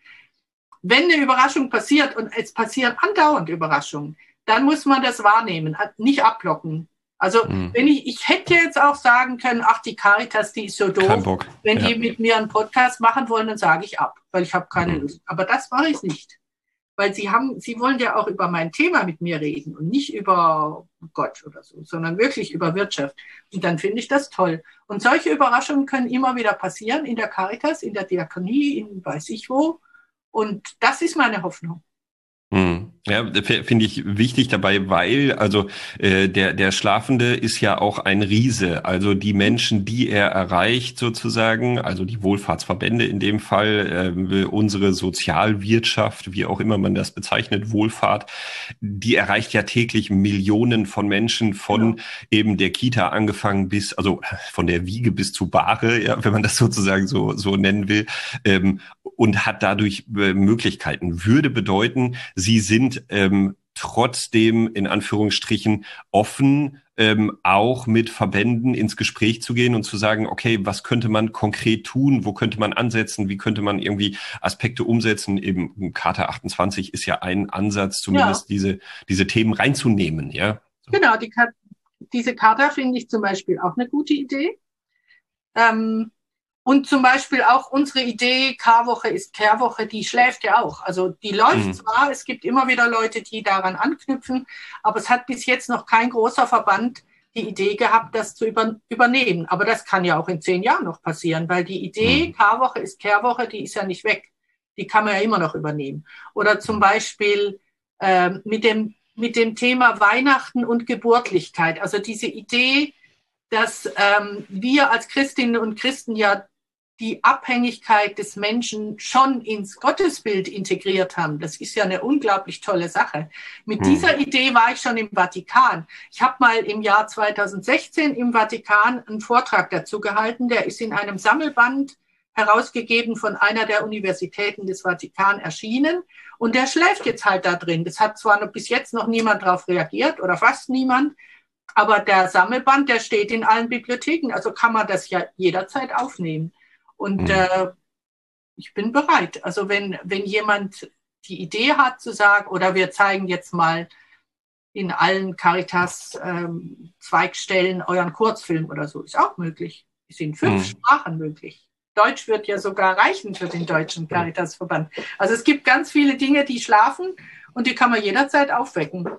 Wenn eine Überraschung passiert und es passieren andauernd Überraschungen, dann muss man das wahrnehmen, nicht ablocken. Also mhm. wenn ich, ich hätte jetzt auch sagen können, ach, die Caritas, die ist so doof. Wenn ja. die mit mir einen Podcast machen wollen, dann sage ich ab, weil ich habe keine mhm. Lust. Aber das mache ich nicht weil sie haben, sie wollen ja auch über mein Thema mit mir reden und nicht über Gott oder so, sondern wirklich über Wirtschaft. Und dann finde ich das toll. Und solche Überraschungen können immer wieder passieren in der Caritas, in der Diakonie, in weiß ich wo. Und das ist meine Hoffnung. Ja, finde ich wichtig dabei, weil also äh, der der Schlafende ist ja auch ein Riese. Also die Menschen, die er erreicht sozusagen, also die Wohlfahrtsverbände in dem Fall, äh, unsere Sozialwirtschaft, wie auch immer man das bezeichnet, Wohlfahrt, die erreicht ja täglich Millionen von Menschen von ja. eben der Kita angefangen bis also von der Wiege bis zu Bahre, ja, wenn man das sozusagen so so nennen will, ähm, und hat dadurch äh, Möglichkeiten. Würde bedeuten, sie sind ähm, trotzdem in Anführungsstrichen offen, ähm, auch mit Verbänden ins Gespräch zu gehen und zu sagen, okay, was könnte man konkret tun, wo könnte man ansetzen, wie könnte man irgendwie Aspekte umsetzen. Eben Charta 28 ist ja ein Ansatz, zumindest ja. diese, diese Themen reinzunehmen, ja. Genau, die, diese Charta finde ich zum Beispiel auch eine gute Idee. Ähm, und zum Beispiel auch unsere Idee, K-Woche ist Kehrwoche, die schläft ja auch. Also die läuft mhm. zwar, es gibt immer wieder Leute, die daran anknüpfen, aber es hat bis jetzt noch kein großer Verband die Idee gehabt, das zu über, übernehmen. Aber das kann ja auch in zehn Jahren noch passieren, weil die Idee, mhm. K-Woche ist Kehrwoche, die ist ja nicht weg. Die kann man ja immer noch übernehmen. Oder zum Beispiel äh, mit, dem, mit dem Thema Weihnachten und Geburtlichkeit. Also diese Idee, dass ähm, wir als Christinnen und Christen ja die Abhängigkeit des Menschen schon ins Gottesbild integriert haben. Das ist ja eine unglaublich tolle Sache. Mit hm. dieser Idee war ich schon im Vatikan. Ich habe mal im Jahr 2016 im Vatikan einen Vortrag dazu gehalten. Der ist in einem Sammelband herausgegeben von einer der Universitäten des Vatikan erschienen. Und der schläft jetzt halt da drin. Das hat zwar noch bis jetzt noch niemand darauf reagiert oder fast niemand. Aber der Sammelband, der steht in allen Bibliotheken, also kann man das ja jederzeit aufnehmen. Und mhm. äh, ich bin bereit. Also wenn, wenn jemand die Idee hat zu sagen, oder wir zeigen jetzt mal in allen Caritas-Zweigstellen ähm, euren Kurzfilm oder so, ist auch möglich. Ist in fünf mhm. Sprachen möglich. Deutsch wird ja sogar reichen für den Deutschen Caritasverband. Also es gibt ganz viele Dinge, die schlafen und die kann man jederzeit aufwecken.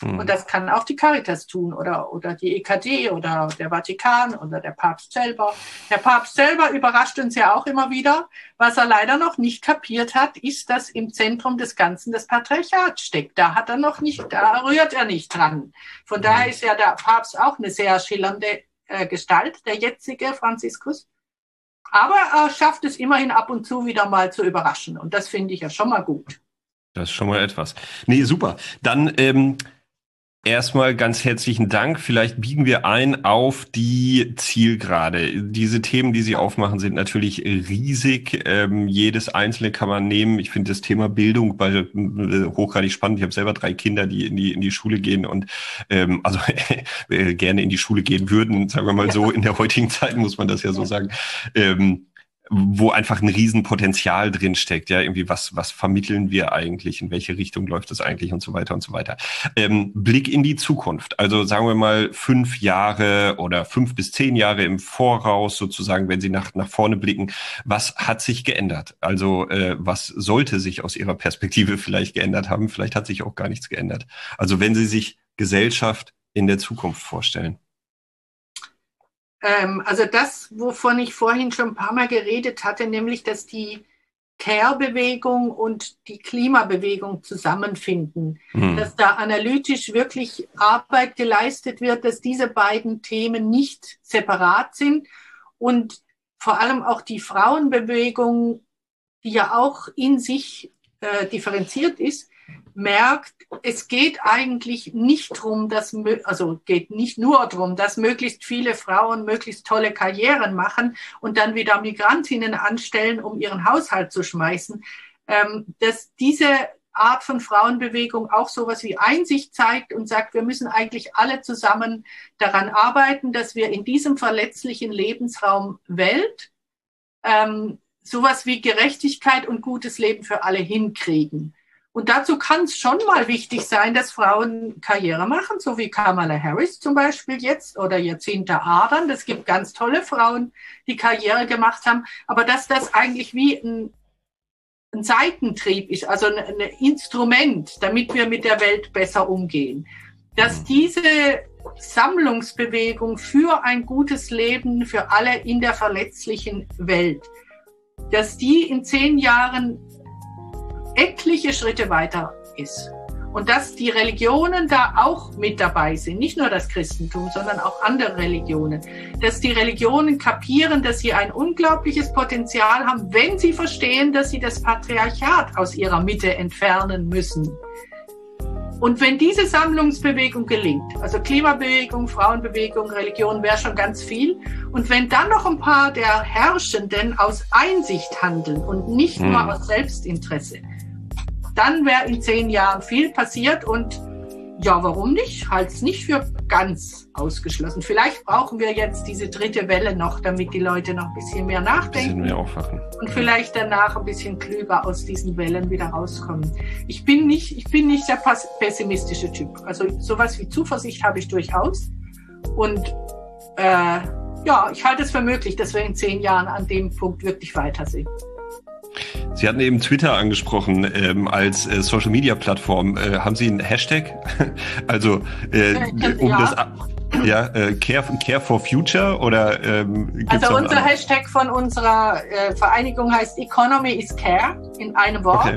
Mhm. Und das kann auch die Caritas tun oder, oder die EKD oder der Vatikan oder der Papst selber. Der Papst selber überrascht uns ja auch immer wieder. Was er leider noch nicht kapiert hat, ist, dass im Zentrum des Ganzen das Patriarchat steckt. Da hat er noch nicht, da rührt er nicht dran. Von daher ist ja der Papst auch eine sehr schillernde äh, Gestalt, der jetzige Franziskus. Aber er schafft es immerhin ab und zu wieder mal zu überraschen. Und das finde ich ja schon mal gut. Das ist schon mal etwas. Nee, super. Dann ähm, Erstmal ganz herzlichen Dank. Vielleicht biegen wir ein auf die Zielgerade. Diese Themen, die Sie aufmachen, sind natürlich riesig. Ähm, jedes einzelne kann man nehmen. Ich finde das Thema Bildung bei, äh, hochgradig spannend. Ich habe selber drei Kinder, die in die in die Schule gehen und ähm, also äh, gerne in die Schule gehen würden, sagen wir mal so. In der heutigen Zeit muss man das ja so sagen. Ähm, wo einfach ein Riesenpotenzial drin steckt. Ja, irgendwie was, was vermitteln wir eigentlich? In welche Richtung läuft es eigentlich und so weiter und so weiter. Ähm, Blick in die Zukunft. Also sagen wir mal fünf Jahre oder fünf bis zehn Jahre im Voraus sozusagen, wenn Sie nach, nach vorne blicken. Was hat sich geändert? Also, äh, was sollte sich aus Ihrer Perspektive vielleicht geändert haben? Vielleicht hat sich auch gar nichts geändert. Also, wenn Sie sich Gesellschaft in der Zukunft vorstellen. Ähm, also das, wovon ich vorhin schon ein paar Mal geredet hatte, nämlich, dass die Care-Bewegung und die Klimabewegung zusammenfinden, mhm. dass da analytisch wirklich Arbeit geleistet wird, dass diese beiden Themen nicht separat sind und vor allem auch die Frauenbewegung, die ja auch in sich äh, differenziert ist, merkt, es geht eigentlich nicht drum, dass, also geht nicht nur darum, dass möglichst viele Frauen möglichst tolle Karrieren machen und dann wieder Migrantinnen anstellen, um ihren Haushalt zu schmeißen, ähm, dass diese Art von Frauenbewegung auch sowas wie Einsicht zeigt und sagt, wir müssen eigentlich alle zusammen daran arbeiten, dass wir in diesem verletzlichen Lebensraum Welt ähm, sowas wie Gerechtigkeit und gutes Leben für alle hinkriegen. Und dazu kann es schon mal wichtig sein, dass Frauen Karriere machen, so wie Kamala Harris zum Beispiel jetzt oder Jacinta Ardern. Es gibt ganz tolle Frauen, die Karriere gemacht haben. Aber dass das eigentlich wie ein, ein Seitentrieb ist, also ein, ein Instrument, damit wir mit der Welt besser umgehen. Dass mhm. diese Sammlungsbewegung für ein gutes Leben für alle in der verletzlichen Welt, dass die in zehn Jahren etliche Schritte weiter ist. Und dass die Religionen da auch mit dabei sind, nicht nur das Christentum, sondern auch andere Religionen. Dass die Religionen kapieren, dass sie ein unglaubliches Potenzial haben, wenn sie verstehen, dass sie das Patriarchat aus ihrer Mitte entfernen müssen. Und wenn diese Sammlungsbewegung gelingt, also Klimabewegung, Frauenbewegung, Religion wäre schon ganz viel. Und wenn dann noch ein paar der Herrschenden aus Einsicht handeln und nicht nur hm. aus Selbstinteresse, dann wäre in zehn Jahren viel passiert und ja, warum nicht? Halt es nicht für ganz ausgeschlossen. Vielleicht brauchen wir jetzt diese dritte Welle noch, damit die Leute noch ein bisschen mehr nachdenken. Bisschen mehr aufwachen. Und vielleicht danach ein bisschen klüger aus diesen Wellen wieder rauskommen. Ich bin nicht, ich bin nicht der pessimistische Typ. Also sowas wie Zuversicht habe ich durchaus. Und äh, ja, ich halte es für möglich, dass wir in zehn Jahren an dem Punkt wirklich weiter sind. Sie hatten eben Twitter angesprochen ähm, als äh, Social Media Plattform. Äh, haben Sie einen Hashtag? also äh, um ja. das ja, äh, Care, Care for Future oder ähm, Also unser Hashtag von unserer äh, Vereinigung heißt Economy is Care in einem Wort. Okay.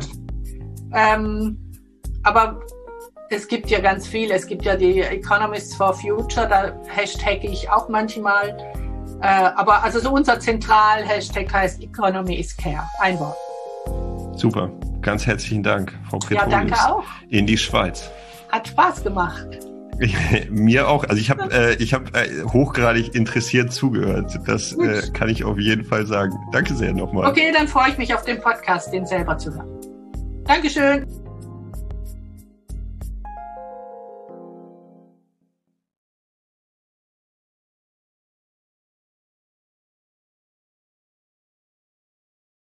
Ähm, aber es gibt ja ganz viel. Es gibt ja die Economists for Future, da hashtagge ich auch manchmal. Äh, aber also so unser Zentral-Hashtag heißt Economy is Care. Ein Wort. Super. Ganz herzlichen Dank, Frau Pretorius. Ja, danke auch. In die Schweiz. Hat Spaß gemacht. Mir auch. Also ich habe äh, ich hab, äh, hochgradig interessiert zugehört. Das äh, kann ich auf jeden Fall sagen. Danke sehr nochmal. Okay, dann freue ich mich auf den Podcast, den selber zu hören. Dankeschön.